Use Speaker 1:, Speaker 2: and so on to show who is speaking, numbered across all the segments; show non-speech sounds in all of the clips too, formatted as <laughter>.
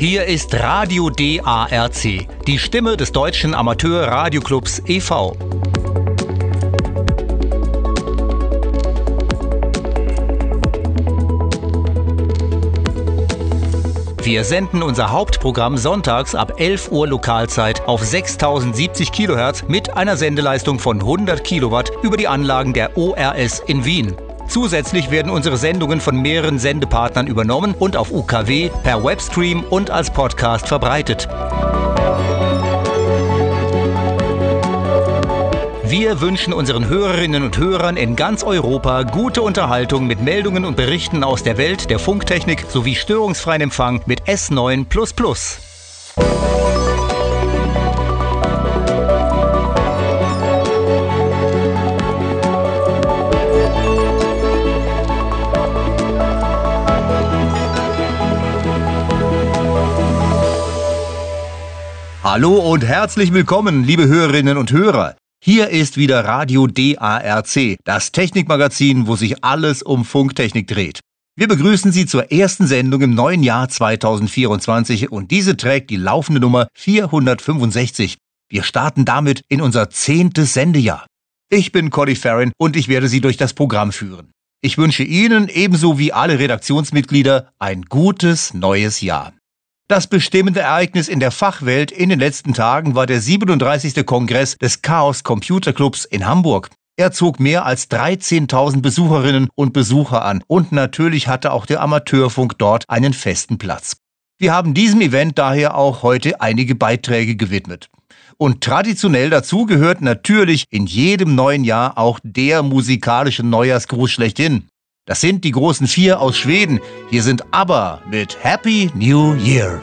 Speaker 1: Hier ist Radio DARC, die Stimme des deutschen Amateur-Radioclubs e.V. Wir senden unser Hauptprogramm sonntags ab 11 Uhr Lokalzeit auf 6070 kHz mit einer Sendeleistung von 100 Kilowatt über die Anlagen der ORS in Wien. Zusätzlich werden unsere Sendungen von mehreren Sendepartnern übernommen und auf UKW, per Webstream und als Podcast verbreitet. Wir wünschen unseren Hörerinnen und Hörern in ganz Europa gute Unterhaltung mit Meldungen und Berichten aus der Welt der Funktechnik sowie störungsfreien Empfang mit S9. Hallo und herzlich willkommen, liebe Hörerinnen und Hörer. Hier ist wieder Radio DARC, das Technikmagazin, wo sich alles um Funktechnik dreht. Wir begrüßen Sie zur ersten Sendung im neuen Jahr 2024 und diese trägt die laufende Nummer 465. Wir starten damit in unser zehntes Sendejahr. Ich bin Cody Farron und ich werde Sie durch das Programm führen. Ich wünsche Ihnen ebenso wie alle Redaktionsmitglieder ein gutes neues Jahr. Das bestimmende Ereignis in der Fachwelt in den letzten Tagen war der 37. Kongress des Chaos Computer Clubs in Hamburg. Er zog mehr als 13.000 Besucherinnen und Besucher an und natürlich hatte auch der Amateurfunk dort einen festen Platz. Wir haben diesem Event daher auch heute einige Beiträge gewidmet. Und traditionell dazu gehört natürlich in jedem neuen Jahr auch der musikalische Neujahrsgruß schlechthin. Das sind die großen vier aus Schweden. Hier sind ABBA mit Happy New Year.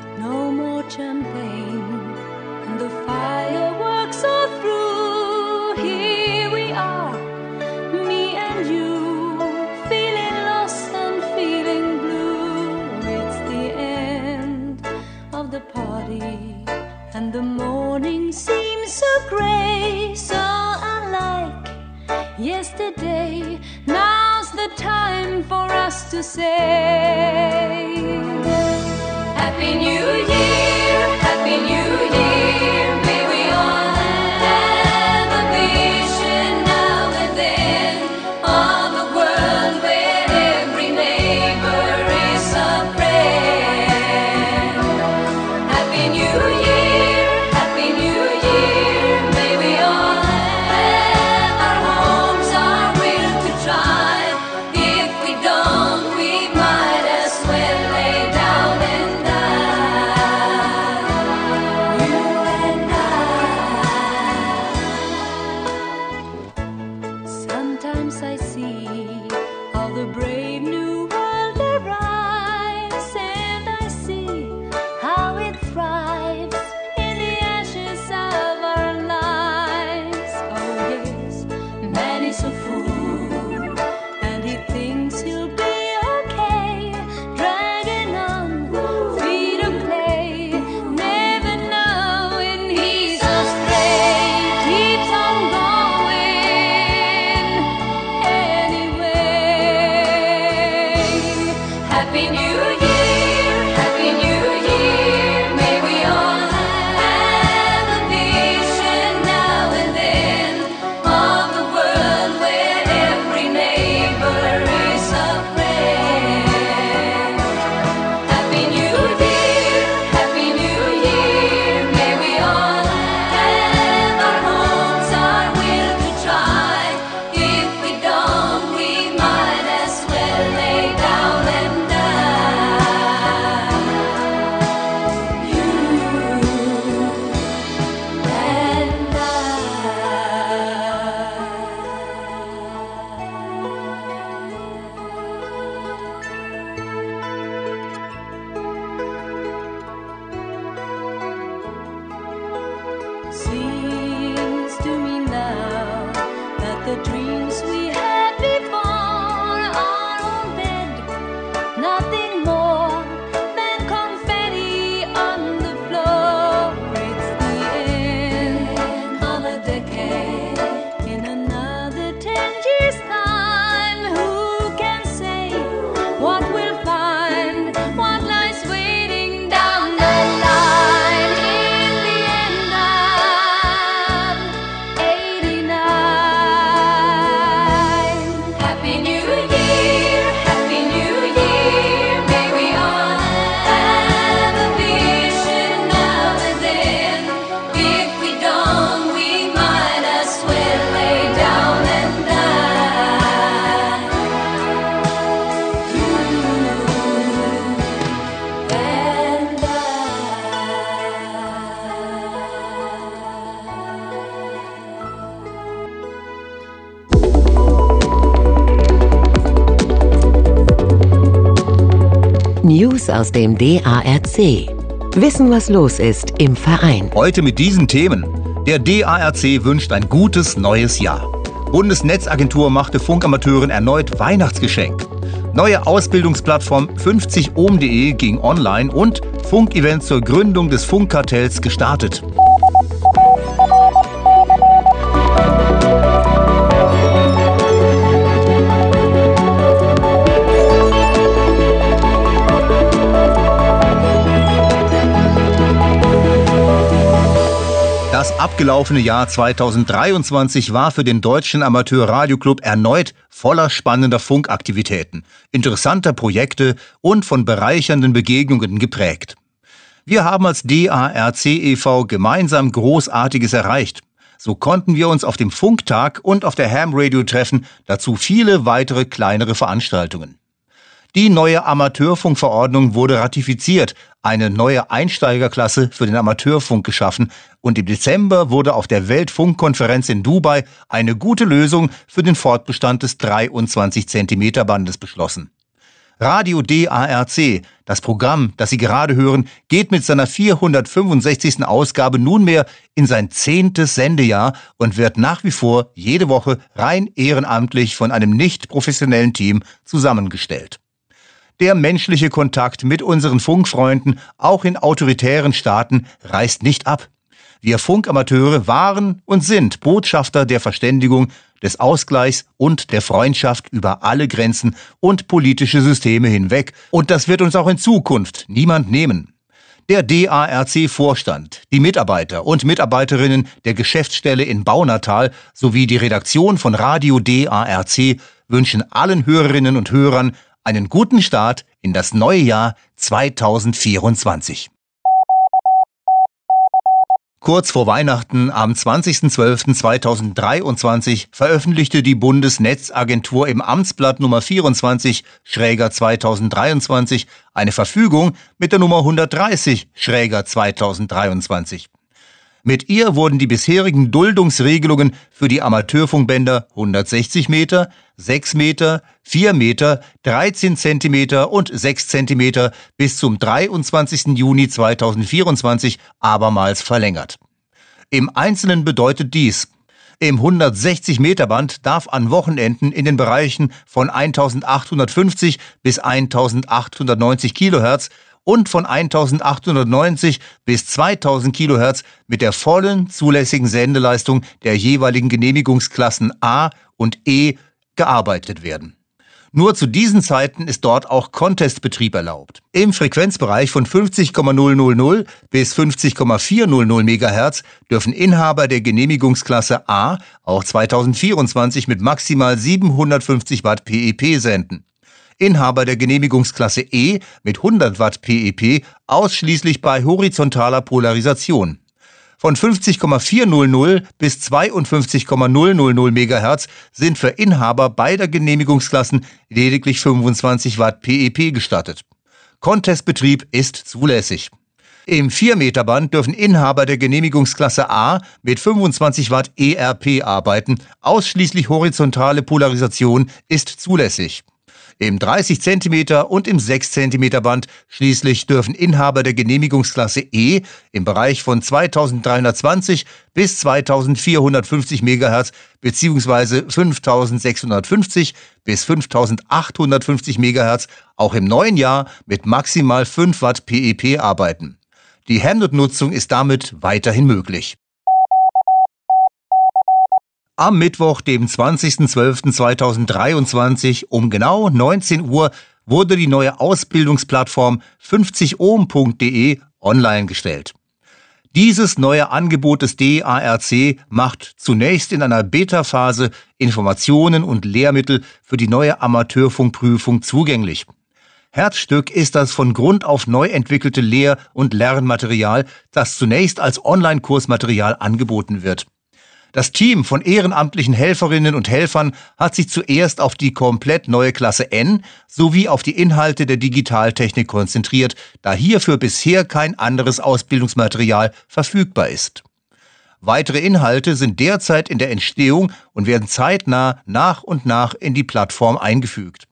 Speaker 1: And the morning seems so grey, so unlike yesterday. Time for us to say Happy New Year,
Speaker 2: Aus dem DARC. Wissen, was los ist im Verein.
Speaker 3: Heute mit diesen Themen. Der DARC wünscht ein gutes neues Jahr. Bundesnetzagentur machte Funkamateuren erneut Weihnachtsgeschenk. Neue Ausbildungsplattform 50ohm.de ging online und Funkevent zur Gründung des Funkkartells gestartet. Abgelaufene Jahr 2023 war für den Deutschen Amateur Radioclub erneut voller spannender Funkaktivitäten, interessanter Projekte und von bereichernden Begegnungen geprägt. Wir haben als DARC e.V. gemeinsam Großartiges erreicht. So konnten wir uns auf dem Funktag und auf der Ham Radio treffen, dazu viele weitere kleinere Veranstaltungen. Die neue Amateurfunkverordnung wurde ratifiziert, eine neue Einsteigerklasse für den Amateurfunk geschaffen und im Dezember wurde auf der Weltfunkkonferenz in Dubai eine gute Lösung für den Fortbestand des 23 Zentimeter Bandes beschlossen. Radio DARC, das Programm, das Sie gerade hören, geht mit seiner 465. Ausgabe nunmehr in sein zehntes Sendejahr und wird nach wie vor jede Woche rein ehrenamtlich von einem nicht professionellen Team zusammengestellt. Der menschliche Kontakt mit unseren Funkfreunden, auch in autoritären Staaten, reißt nicht ab. Wir Funkamateure waren und sind Botschafter der Verständigung, des Ausgleichs und der Freundschaft über alle Grenzen und politische Systeme hinweg. Und das wird uns auch in Zukunft niemand nehmen. Der DARC-Vorstand, die Mitarbeiter und Mitarbeiterinnen der Geschäftsstelle in Baunatal sowie die Redaktion von Radio DARC wünschen allen Hörerinnen und Hörern einen guten Start in das neue Jahr 2024. Kurz vor Weihnachten am 20.12.2023 veröffentlichte die Bundesnetzagentur im Amtsblatt Nummer 24 Schräger 2023 eine Verfügung mit der Nummer 130 Schräger 2023. Mit ihr wurden die bisherigen Duldungsregelungen für die Amateurfunkbänder 160 Meter, 6 Meter, 4 Meter, 13 Zentimeter und 6 Zentimeter bis zum 23. Juni 2024 abermals verlängert. Im Einzelnen bedeutet dies, im 160 Meter Band darf an Wochenenden in den Bereichen von 1850 bis 1890 Kilohertz und von 1890 bis 2000 Kilohertz mit der vollen zulässigen Sendeleistung der jeweiligen Genehmigungsklassen A und E gearbeitet werden. Nur zu diesen Zeiten ist dort auch Contestbetrieb erlaubt. Im Frequenzbereich von 50,000 bis 50,400 MHz dürfen Inhaber der Genehmigungsklasse A auch 2024 mit maximal 750 Watt PEP senden. Inhaber der Genehmigungsklasse E mit 100 Watt PEP ausschließlich bei horizontaler Polarisation. Von 50,400 bis 52,000 MHz sind für Inhaber beider Genehmigungsklassen lediglich 25 Watt PEP gestattet. Contestbetrieb ist zulässig. Im 4-Meter-Band dürfen Inhaber der Genehmigungsklasse A mit 25 Watt ERP arbeiten. Ausschließlich horizontale Polarisation ist zulässig. Im 30 cm und im 6 cm Band schließlich dürfen Inhaber der Genehmigungsklasse E im Bereich von 2320 bis 2450 MHz bzw. 5650 bis 5850 MHz auch im neuen Jahr mit maximal 5 Watt PEP arbeiten. Die Hamnet-Nutzung ist damit weiterhin möglich. Am Mittwoch, dem 20.12.2023 um genau 19 Uhr wurde die neue Ausbildungsplattform 50ohm.de online gestellt. Dieses neue Angebot des DARC macht zunächst in einer Beta-Phase Informationen und Lehrmittel für die neue Amateurfunkprüfung zugänglich. Herzstück ist das von Grund auf neu entwickelte Lehr- und Lernmaterial, das zunächst als Online-Kursmaterial angeboten wird. Das Team von ehrenamtlichen Helferinnen und Helfern hat sich zuerst auf die komplett neue Klasse N sowie auf die Inhalte der Digitaltechnik konzentriert, da hierfür bisher kein anderes Ausbildungsmaterial verfügbar ist. Weitere Inhalte sind derzeit in der Entstehung und werden zeitnah nach und nach in die Plattform eingefügt.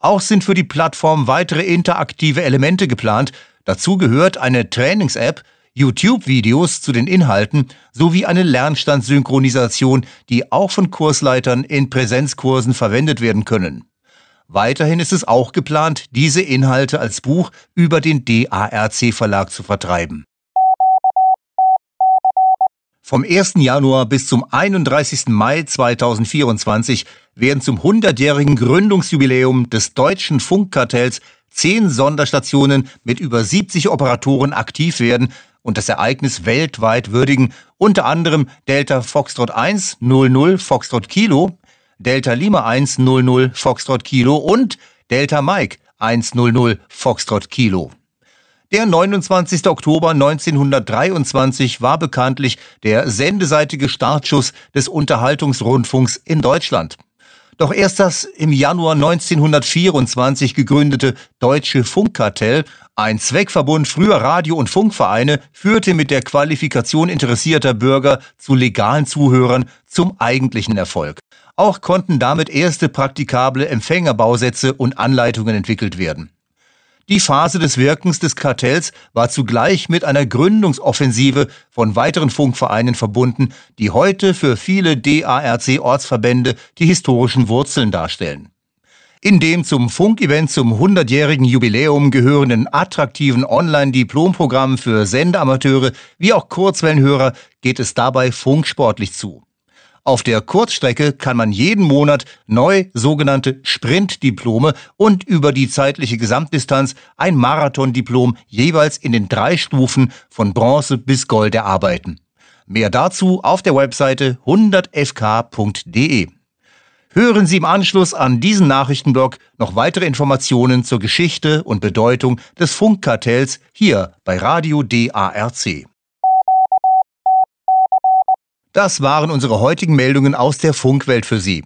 Speaker 3: Auch sind für die Plattform weitere interaktive Elemente geplant. Dazu gehört eine Trainings-App, YouTube-Videos zu den Inhalten sowie eine Lernstandssynchronisation, die auch von Kursleitern in Präsenzkursen verwendet werden können. Weiterhin ist es auch geplant, diese Inhalte als Buch über den DARC Verlag zu vertreiben. Vom 1. Januar bis zum 31. Mai 2024 werden zum 100-jährigen Gründungsjubiläum des deutschen Funkkartells zehn Sonderstationen mit über 70 Operatoren aktiv werden und das Ereignis weltweit würdigen, unter anderem Delta Foxtrot 1 00 Foxtrot Kilo, Delta Lima 1 00 Foxtrot Kilo und Delta Mike 100 Foxtrot Kilo. Der 29. Oktober 1923 war bekanntlich der sendeseitige Startschuss des Unterhaltungsrundfunks in Deutschland. Doch erst das im Januar 1924 gegründete Deutsche Funkkartell, ein Zweckverbund früher Radio- und Funkvereine, führte mit der Qualifikation interessierter Bürger zu legalen Zuhörern zum eigentlichen Erfolg. Auch konnten damit erste praktikable Empfängerbausätze und Anleitungen entwickelt werden. Die Phase des Wirkens des Kartells war zugleich mit einer Gründungsoffensive von weiteren Funkvereinen verbunden, die heute für viele DARC-Ortsverbände die historischen Wurzeln darstellen. In dem zum Funkevent zum 100-jährigen Jubiläum gehörenden attraktiven Online-Diplomprogramm für Sendeamateure wie auch Kurzwellenhörer geht es dabei funksportlich zu. Auf der Kurzstrecke kann man jeden Monat neu sogenannte Sprintdiplome und über die zeitliche Gesamtdistanz ein Marathondiplom jeweils in den drei Stufen von Bronze bis Gold erarbeiten. Mehr dazu auf der Webseite 100fk.de. Hören Sie im Anschluss an diesen Nachrichtenblock noch weitere Informationen zur Geschichte und Bedeutung des Funkkartells hier bei Radio DARC. Das waren unsere heutigen Meldungen aus der Funkwelt für Sie.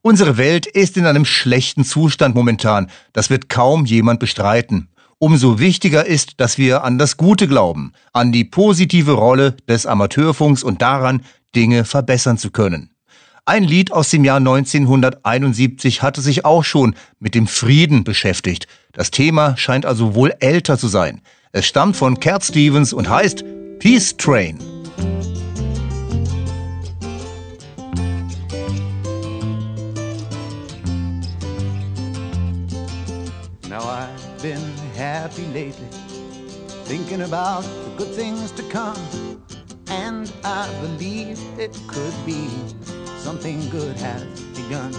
Speaker 3: Unsere Welt ist in einem schlechten Zustand momentan. Das wird kaum jemand bestreiten. Umso wichtiger ist, dass wir an das Gute glauben, an die positive Rolle des Amateurfunks und daran, Dinge verbessern zu können. Ein Lied aus dem Jahr 1971 hatte sich auch schon mit dem Frieden beschäftigt. Das Thema scheint also wohl älter zu sein. Es stammt von Cat Stevens und heißt Peace Train.
Speaker 4: Happy lately, thinking about the good things to come. And I believe it could be something good has begun.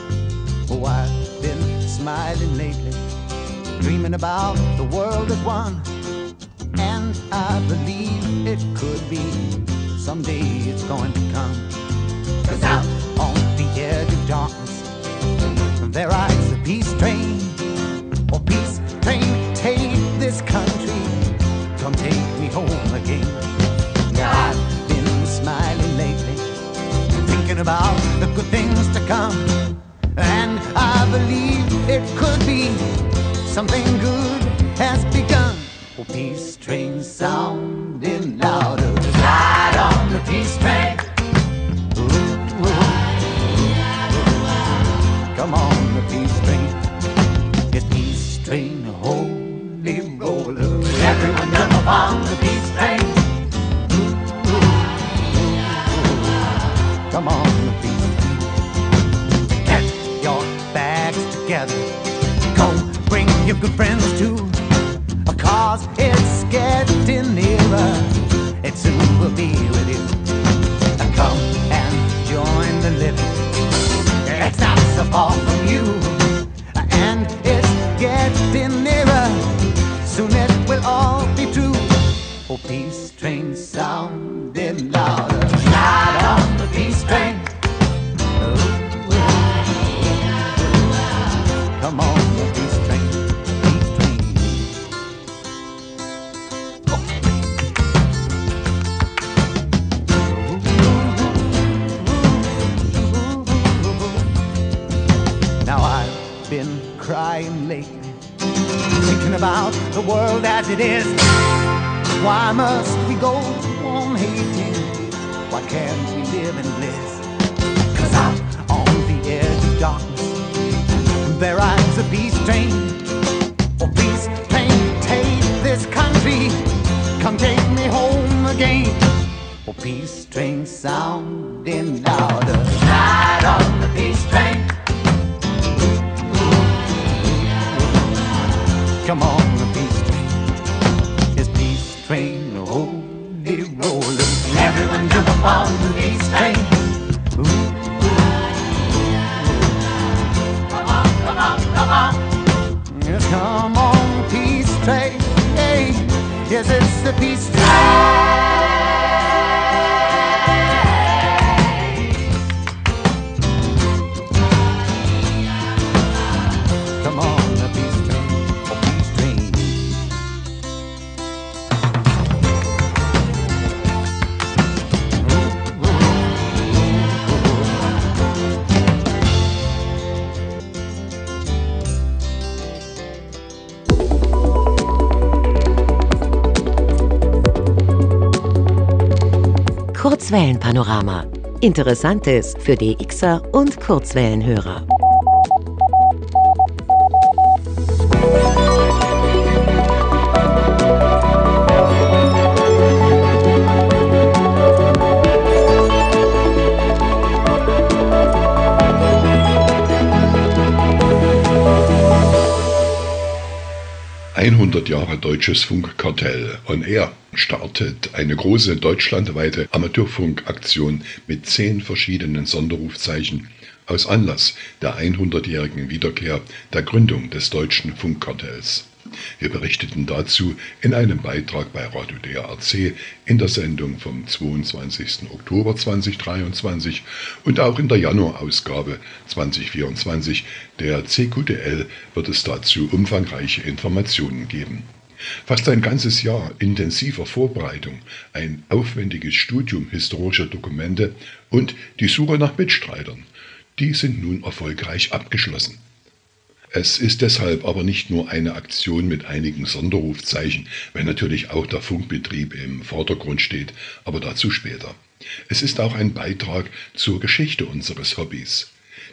Speaker 4: Oh, I've been smiling lately, dreaming about the world as one. And I believe it could be someday it's going to come. Cause out on the edge of darkness, there rides the peace train. Oh, peace train, this country, come take me home again. Now I've been smiling lately, thinking about the good things to come, and I believe it could be something good has begun. Oh, peace train sounding together. Go bring your good friends too. Cause it's getting nearer. It soon will be with you. Come and join the living. It's not so far from you. And it's getting nearer. Soon it will all be true. Oh, peace train sounding louder. About the world as it is. Why must we go on hating? Why can't we live in bliss? Cause out on the edge of darkness, There rides a peace train. Oh, peace train, take this country. Come take me home again. Oh, peace train sounding louder.
Speaker 2: Kurzwellenpanorama. Interessantes für DXer und Kurzwellenhörer.
Speaker 5: ...100 Jahre deutsches Funkkartell on Air startet eine große deutschlandweite Amateurfunkaktion mit zehn verschiedenen Sonderrufzeichen aus Anlass der 100-jährigen Wiederkehr der Gründung des deutschen Funkkartells. Wir berichteten dazu in einem Beitrag bei Radio DRC in der Sendung vom 22. Oktober 2023 und auch in der Januarausgabe 2024 der CQDL wird es dazu umfangreiche Informationen geben. Fast ein ganzes Jahr intensiver Vorbereitung, ein aufwendiges Studium historischer Dokumente und die Suche nach Mitstreitern, die sind nun erfolgreich abgeschlossen. Es ist deshalb aber nicht nur eine Aktion mit einigen Sonderrufzeichen, wenn natürlich auch der Funkbetrieb im Vordergrund steht, aber dazu später. Es ist auch ein Beitrag zur Geschichte unseres Hobbys.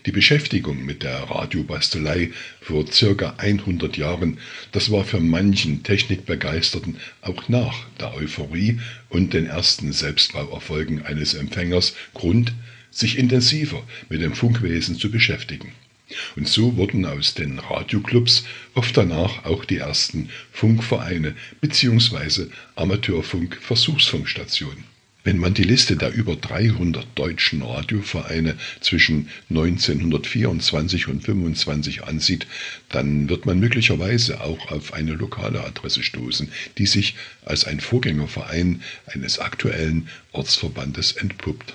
Speaker 5: Die Beschäftigung mit der Radiobastelei vor circa 100 Jahren, das war für manchen Technikbegeisterten auch nach der Euphorie und den ersten Selbstbauerfolgen eines Empfängers Grund, sich intensiver mit dem Funkwesen zu beschäftigen. Und so wurden aus den Radioclubs oft danach auch die ersten Funkvereine bzw. Amateurfunk-Versuchsfunkstationen. Wenn man die Liste der über 300 deutschen Radiovereine zwischen 1924 und 25 ansieht, dann wird man möglicherweise auch auf eine lokale Adresse stoßen, die sich als ein Vorgängerverein eines aktuellen Ortsverbandes entpuppt.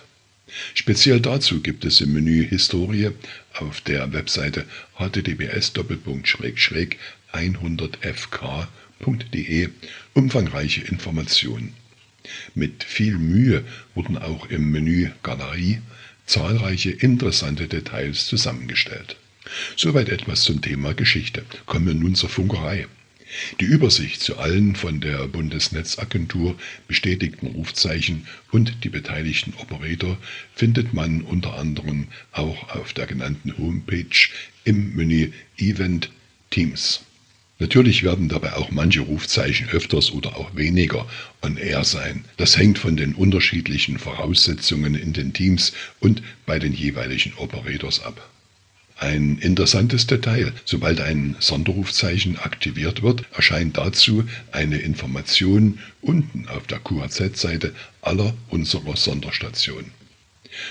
Speaker 5: Speziell dazu gibt es im Menü Historie auf der Webseite https://100fk.de umfangreiche Informationen. Mit viel Mühe wurden auch im Menü Galerie zahlreiche interessante Details zusammengestellt. Soweit etwas zum Thema Geschichte. Kommen wir nun zur Funkerei. Die Übersicht zu allen von der Bundesnetzagentur bestätigten Rufzeichen und die beteiligten Operator findet man unter anderem auch auf der genannten Homepage im Menü Event Teams. Natürlich werden dabei auch manche Rufzeichen öfters oder auch weniger on air sein. Das hängt von den unterschiedlichen Voraussetzungen in den Teams und bei den jeweiligen Operators ab. Ein interessantes Detail, sobald ein Sonderrufzeichen aktiviert wird, erscheint dazu eine Information unten auf der QHZ-Seite aller unserer Sonderstationen.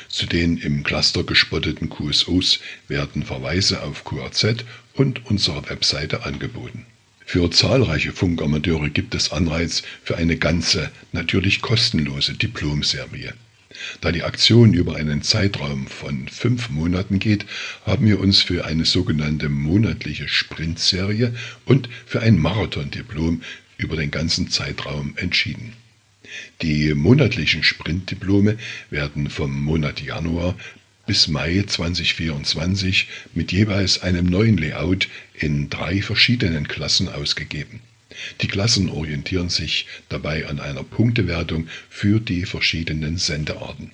Speaker 5: Zu den im Cluster gespotteten QSOs werden Verweise auf QRZ und unsere Webseite angeboten. Für zahlreiche Funkamateure gibt es Anreiz für eine ganze, natürlich kostenlose Diplomserie. Da die Aktion über einen Zeitraum von fünf Monaten geht, haben wir uns für eine sogenannte monatliche Sprintserie und für ein Marathondiplom über den ganzen Zeitraum entschieden. Die monatlichen Sprintdiplome werden vom Monat Januar bis Mai 2024 mit jeweils einem neuen Layout in drei verschiedenen Klassen ausgegeben. Die Klassen orientieren sich dabei an einer Punktewertung für die verschiedenen Sendearten.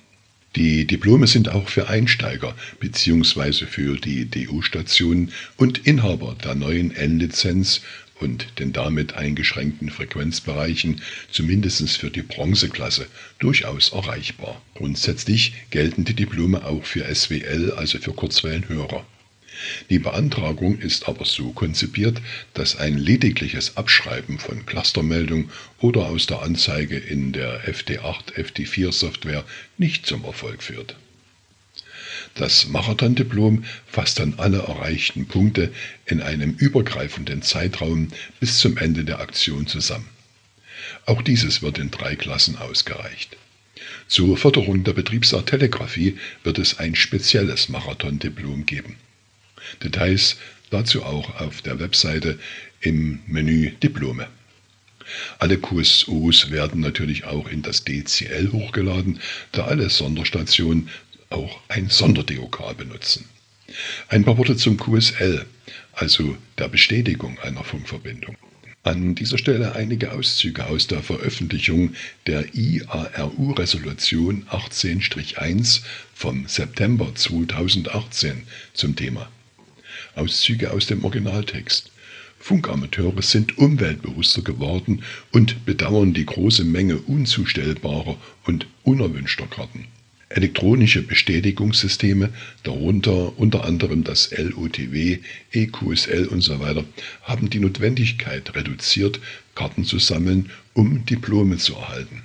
Speaker 5: Die Diplome sind auch für Einsteiger bzw. für die DU-Stationen und Inhaber der neuen N-Lizenz und den damit eingeschränkten Frequenzbereichen zumindest für die Bronzeklasse durchaus erreichbar. Grundsätzlich gelten die Diplome auch für SWL, also für Kurzwellenhörer. Die Beantragung ist aber so konzipiert, dass ein ledigliches Abschreiben von Clustermeldung oder aus der Anzeige in der FD8, FD4 Software nicht zum Erfolg führt. Das Marathon-Diplom fasst dann alle erreichten Punkte in einem übergreifenden Zeitraum bis zum Ende der Aktion zusammen. Auch dieses wird in drei Klassen ausgereicht. Zur Förderung der Betriebsart Telegrafie wird es ein spezielles Marathon-Diplom geben. Details dazu auch auf der Webseite im Menü Diplome. Alle QSOs werden natürlich auch in das DCL hochgeladen, da alle Sonderstationen auch ein Sonder-DOK benutzen. Ein paar Worte zum QSL, also der Bestätigung einer Funkverbindung. An dieser Stelle einige Auszüge aus der Veröffentlichung der IARU-Resolution 18-1 vom September 2018 zum Thema. Auszüge aus dem Originaltext. Funkamateure sind umweltbewusster geworden und bedauern die große Menge unzustellbarer und unerwünschter Karten. Elektronische Bestätigungssysteme, darunter unter anderem das LOTW, EQSL usw., haben die Notwendigkeit reduziert, Karten zu sammeln, um Diplome zu erhalten.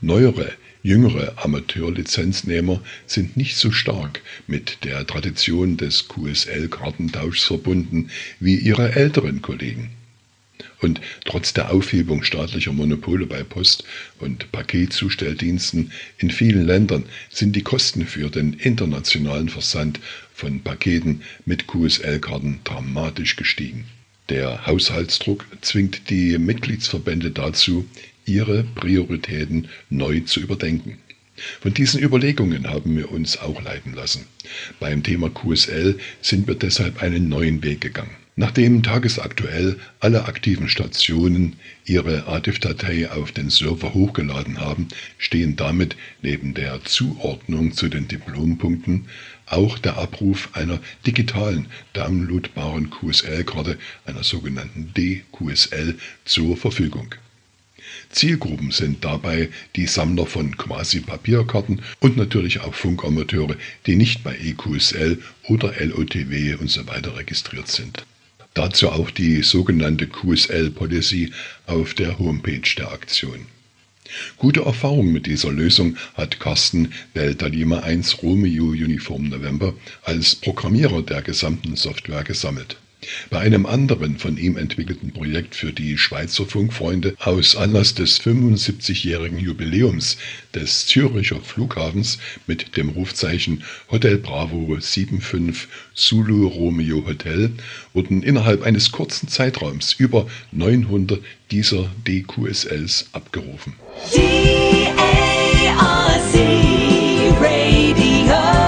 Speaker 5: Neuere Jüngere Amateurlizenznehmer sind nicht so stark mit der Tradition des QSL-Kartentauschs verbunden wie ihre älteren Kollegen. Und trotz der Aufhebung staatlicher Monopole bei Post- und Paketzustelldiensten in vielen Ländern sind die Kosten für den internationalen Versand von Paketen mit QSL-Karten dramatisch gestiegen. Der Haushaltsdruck zwingt die Mitgliedsverbände dazu, ihre Prioritäten neu zu überdenken. Von diesen Überlegungen haben wir uns auch leiten lassen. Beim Thema QSL sind wir deshalb einen neuen Weg gegangen. Nachdem tagesaktuell alle aktiven Stationen ihre ADIF-Datei auf den Server hochgeladen haben, stehen damit neben der Zuordnung zu den Diplompunkten auch der Abruf einer digitalen downloadbaren QSL-Karte, einer sogenannten DQSL, zur Verfügung. Zielgruppen sind dabei die Sammler von Quasi-Papierkarten und natürlich auch Funkamateure, die nicht bei EQSL oder LOTW usw. Registriert sind. Dazu auch die sogenannte QSL Policy auf der Homepage der Aktion. Gute Erfahrung mit dieser Lösung hat Carsten Delta Lima 1 Romeo Uniform November als Programmierer der gesamten Software gesammelt. Bei einem anderen von ihm entwickelten Projekt für die Schweizer Funkfreunde aus Anlass des 75-jährigen Jubiläums des Züricher Flughafens mit dem Rufzeichen Hotel Bravo 75 Zulu Romeo Hotel wurden innerhalb eines kurzen Zeitraums über 900 dieser DQSLs abgerufen.
Speaker 6: für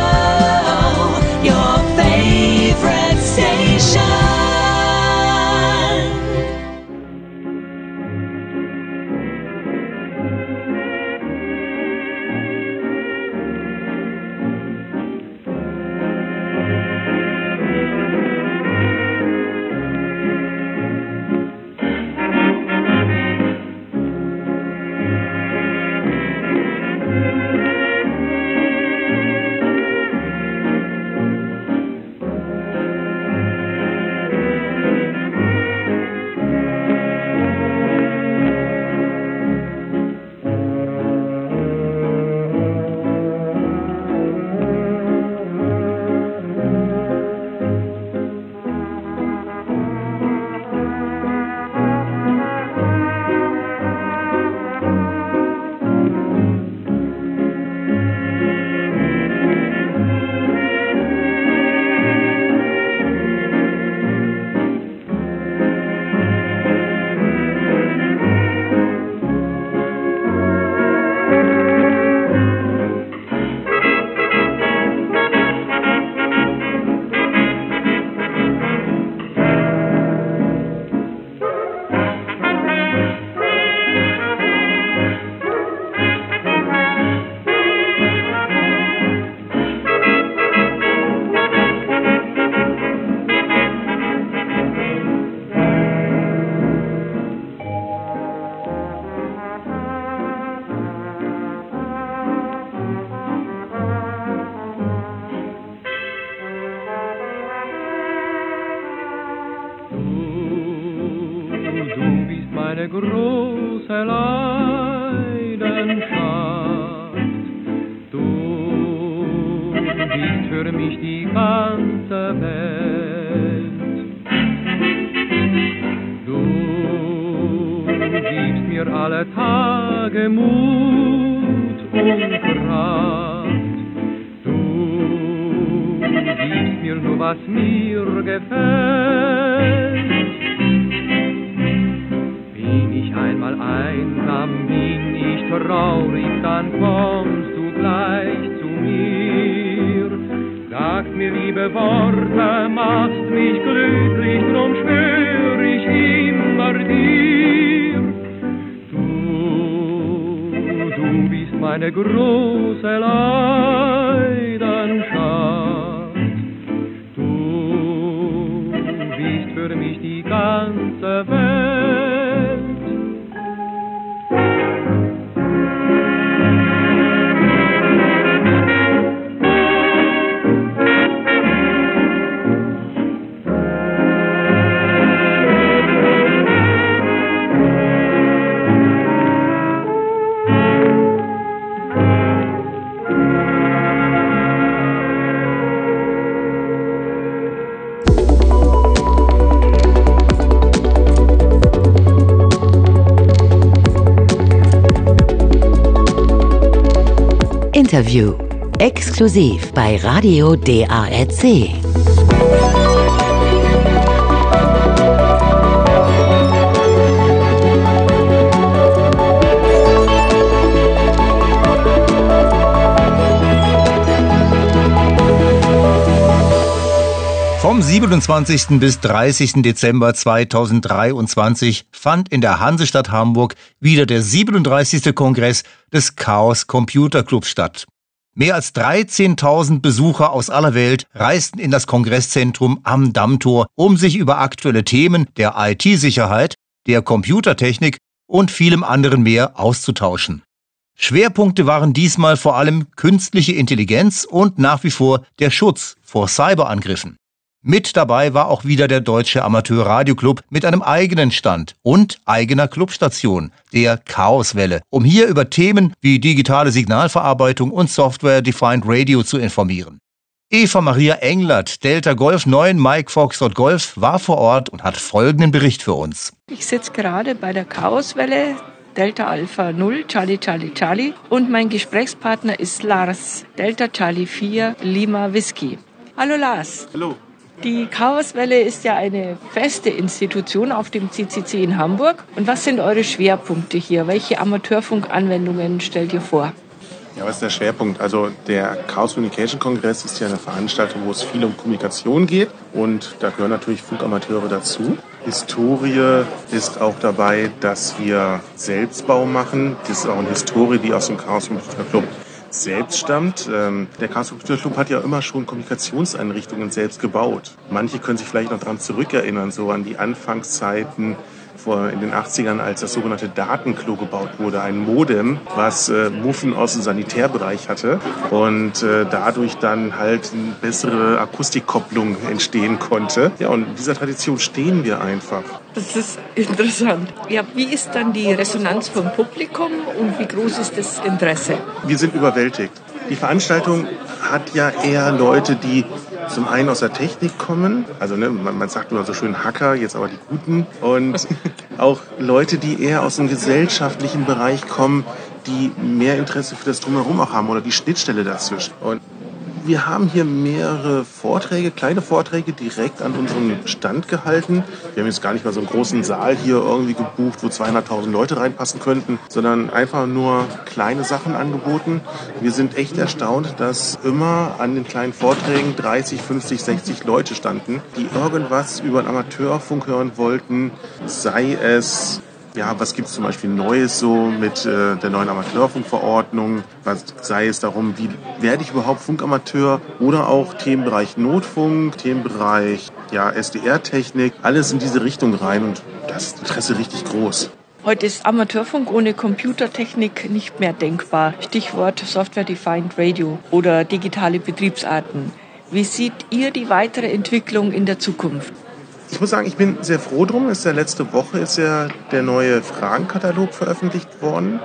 Speaker 2: Interview. Exklusiv bei Radio DARC.
Speaker 3: Vom 27. bis 30. Dezember 2023 fand in der Hansestadt Hamburg wieder der 37. Kongress des Chaos Computer Clubs statt. Mehr als 13.000 Besucher aus aller Welt reisten in das Kongresszentrum am Dammtor, um sich über aktuelle Themen der IT-Sicherheit, der Computertechnik und vielem anderen mehr auszutauschen. Schwerpunkte waren diesmal vor allem künstliche Intelligenz und nach wie vor der Schutz vor Cyberangriffen. Mit dabei war auch wieder der Deutsche Amateur Radioclub mit einem eigenen Stand und eigener Clubstation, der Chaoswelle, um hier über Themen wie digitale Signalverarbeitung und Software-Defined Radio zu informieren. Eva Maria Englert, Delta Golf 9 Mike Foxtrot Golf, war vor Ort und hat folgenden Bericht für uns.
Speaker 7: Ich sitze gerade bei der Chaoswelle Delta Alpha 0 Charlie Charlie Charlie und mein Gesprächspartner ist Lars Delta Charlie 4 Lima Whisky. Hallo Lars.
Speaker 8: Hallo.
Speaker 7: Die Chaoswelle ist ja eine feste Institution auf dem CCC in Hamburg. Und was sind eure Schwerpunkte hier? Welche Amateurfunkanwendungen stellt ihr vor?
Speaker 8: Ja, was ist der Schwerpunkt? Also der Chaos Communication Kongress ist ja eine Veranstaltung, wo es viel um Kommunikation geht und da gehören natürlich Funkamateure dazu. Historie ist auch dabei, dass wir Selbstbau machen. Das ist auch eine Historie, die aus dem Chaos Computer Club selbst stammt. Ähm, der Chaos Computer Club hat ja immer schon Kommunikationseinrichtungen selbst gebaut. Manche können sich vielleicht noch daran zurückerinnern, so an die Anfangszeiten vor in den 80ern, als das sogenannte Datenklo gebaut wurde, ein Modem, was äh, Muffen aus dem Sanitärbereich hatte und äh, dadurch dann halt eine bessere Akustikkopplung entstehen konnte. Ja, und in dieser Tradition stehen wir einfach.
Speaker 7: Das ist interessant. Ja, wie ist dann die Resonanz vom Publikum und wie groß ist das Interesse?
Speaker 8: Wir sind überwältigt. Die Veranstaltung hat ja eher Leute, die zum einen aus der Technik kommen, also ne, man, man sagt immer so schön Hacker, jetzt aber die Guten, und <laughs> auch Leute, die eher aus dem gesellschaftlichen Bereich kommen, die mehr Interesse für das Drumherum auch haben oder die Schnittstelle dazwischen. Und wir haben hier mehrere Vorträge, kleine Vorträge direkt an unserem Stand gehalten. Wir haben jetzt gar nicht mal so einen großen Saal hier irgendwie gebucht, wo 200.000 Leute reinpassen könnten, sondern einfach nur kleine Sachen angeboten. Wir sind echt erstaunt, dass immer an den kleinen Vorträgen 30, 50, 60 Leute standen, die irgendwas über einen Amateurfunk hören wollten, sei es ja, was gibt es zum Beispiel Neues so mit äh, der neuen Amateurfunkverordnung? Was sei es darum, wie werde ich überhaupt Funkamateur? Oder auch Themenbereich Notfunk, Themenbereich ja, SDR-Technik, alles in diese Richtung rein und das Interesse richtig groß.
Speaker 7: Heute ist Amateurfunk ohne Computertechnik nicht mehr denkbar. Stichwort Software Defined Radio oder digitale Betriebsarten. Wie seht ihr die weitere Entwicklung in der Zukunft?
Speaker 8: Ich muss sagen, ich bin sehr froh drum. Ist ja letzte Woche ist ja der neue Fragenkatalog veröffentlicht worden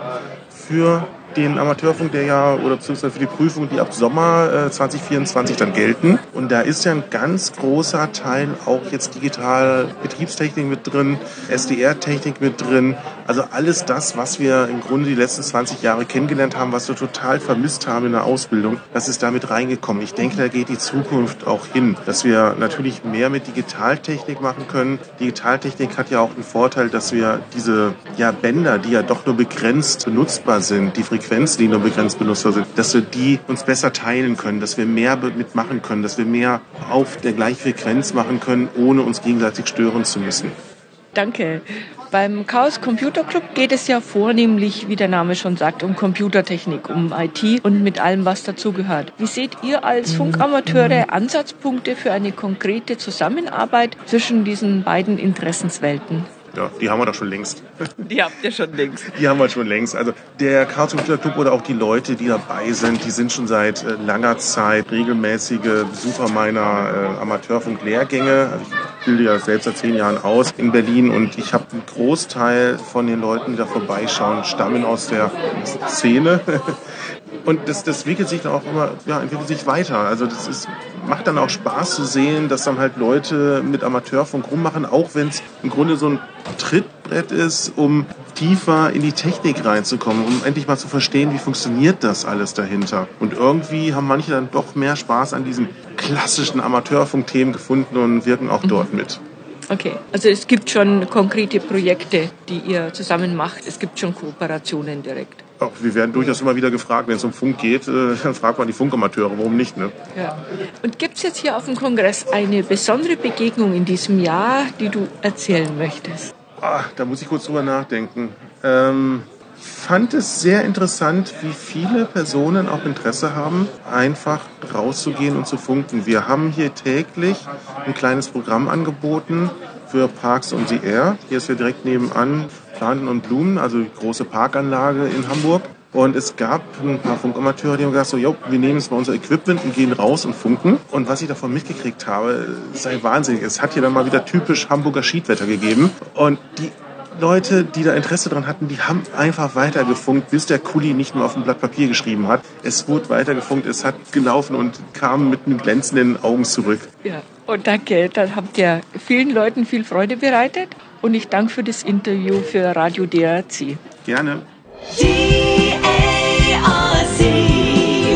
Speaker 8: für den Amateurfunk, der ja, oder beziehungsweise für die Prüfung, die ab Sommer äh, 2024 dann gelten. Und da ist ja ein ganz großer Teil auch jetzt digital Betriebstechnik mit drin, SDR-Technik mit drin. Also alles das, was wir im Grunde die letzten 20 Jahre kennengelernt haben, was wir total vermisst haben in der Ausbildung, das ist damit reingekommen. Ich denke, da geht die Zukunft auch hin, dass wir natürlich mehr mit Digitaltechnik machen können. Digitaltechnik hat ja auch den Vorteil, dass wir diese ja, Bänder, die ja doch nur begrenzt benutzbar sind, die Frequenzen, die nur begrenzt benutzbar sind, dass wir die uns besser teilen können, dass wir mehr mitmachen können, dass wir mehr auf der gleichen Frequenz machen können, ohne uns gegenseitig stören zu müssen.
Speaker 7: Danke. Beim Chaos Computer Club geht es ja vornehmlich, wie der Name schon sagt, um Computertechnik, um IT und mit allem, was dazugehört. Wie seht ihr als Funkamateure Ansatzpunkte für eine konkrete Zusammenarbeit zwischen diesen beiden Interessenswelten?
Speaker 8: Ja, die haben wir doch schon längst.
Speaker 7: Die habt ihr schon längst.
Speaker 8: Die haben wir schon längst. Also der Computer Club oder auch die Leute, die dabei sind, die sind schon seit äh, langer Zeit regelmäßige Besucher meiner äh, Amateurfunk-Lehrgänge. Also ich bilde ja selbst seit zehn Jahren aus in Berlin und ich habe einen Großteil von den Leuten, die da vorbeischauen, stammen aus der Szene. Und das, das entwickelt sich dann auch immer, ja, entwickelt sich weiter. Also das ist, macht dann auch Spaß zu sehen, dass dann halt Leute mit Amateurfunk rummachen, auch wenn es im Grunde so ein Trittbrett ist, um tiefer in die Technik reinzukommen, um endlich mal zu verstehen, wie funktioniert das alles dahinter. Und irgendwie haben manche dann doch mehr Spaß an diesen klassischen Amateurfunk-Themen gefunden und wirken auch dort mit.
Speaker 7: Okay, also es gibt schon konkrete Projekte, die ihr zusammen macht. Es gibt schon Kooperationen direkt.
Speaker 8: Auch wir werden durchaus immer wieder gefragt, wenn es um Funk geht, äh, dann fragt man die Funkamateure, warum nicht, ne?
Speaker 7: Ja. Und gibt es jetzt hier auf dem Kongress eine besondere Begegnung in diesem Jahr, die du erzählen möchtest?
Speaker 8: Ah, da muss ich kurz drüber nachdenken. Ähm, fand es sehr interessant, wie viele Personen auch Interesse haben, einfach rauszugehen und zu funken. Wir haben hier täglich ein kleines Programm angeboten für Parks und the Air. Hier ist ja direkt nebenan Planten und Blumen, also die große Parkanlage in Hamburg. Und es gab ein paar Funkamateure, die haben gesagt, so, jo, wir nehmen jetzt mal unser Equipment und gehen raus und funken. Und was ich davon mitgekriegt habe, sei wahnsinnig. Es hat hier dann mal wieder typisch Hamburger Schiedwetter gegeben. Und die Leute, die da Interesse dran hatten, die haben einfach weitergefunkt, bis der Kuli nicht nur auf ein Blatt Papier geschrieben hat. Es wurde weitergefunkt, es hat gelaufen und kam mit einem glänzenden Augen zurück.
Speaker 7: Ja, und danke. Dann habt ihr vielen Leuten viel Freude bereitet. Und ich danke für das Interview für Radio DRC.
Speaker 8: Gerne.
Speaker 9: D-A-R-C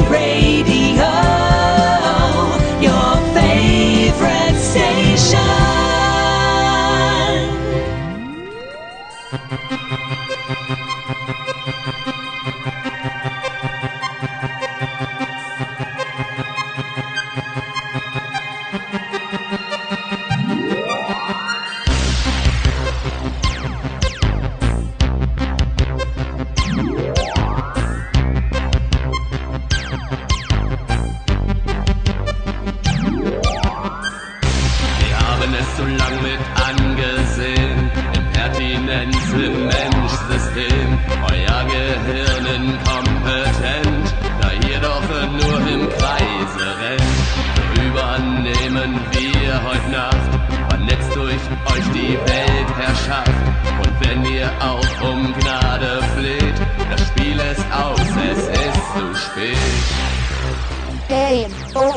Speaker 9: Radio,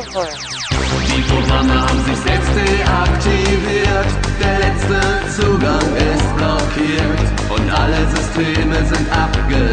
Speaker 10: Die Programme haben sich selbst deaktiviert. Der letzte Zugang ist blockiert. Und alle Systeme sind abgestellt.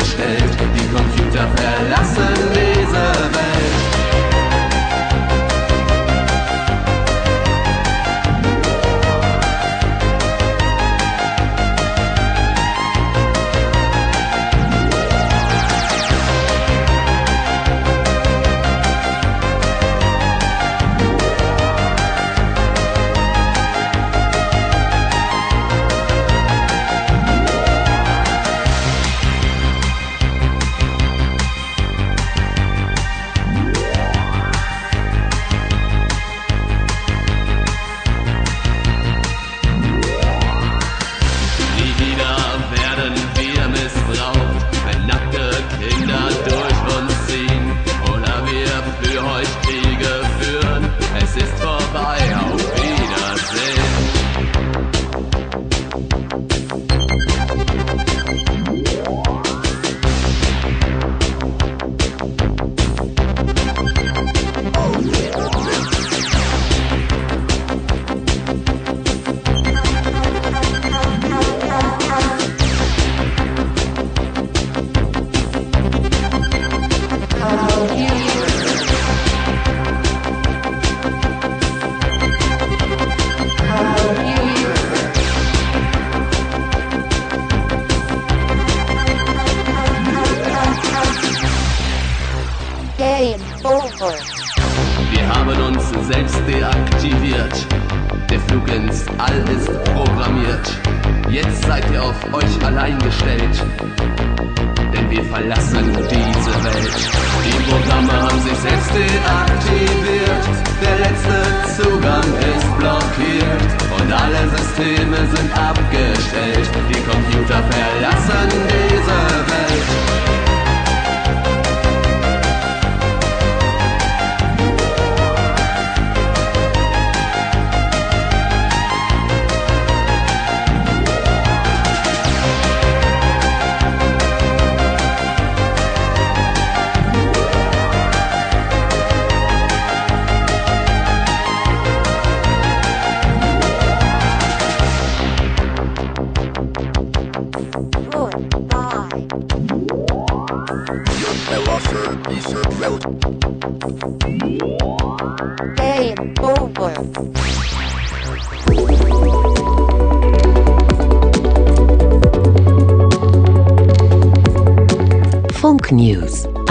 Speaker 10: Zugang ist blockiert. Und alle Systeme sind abgestellt. Die Computer verlassen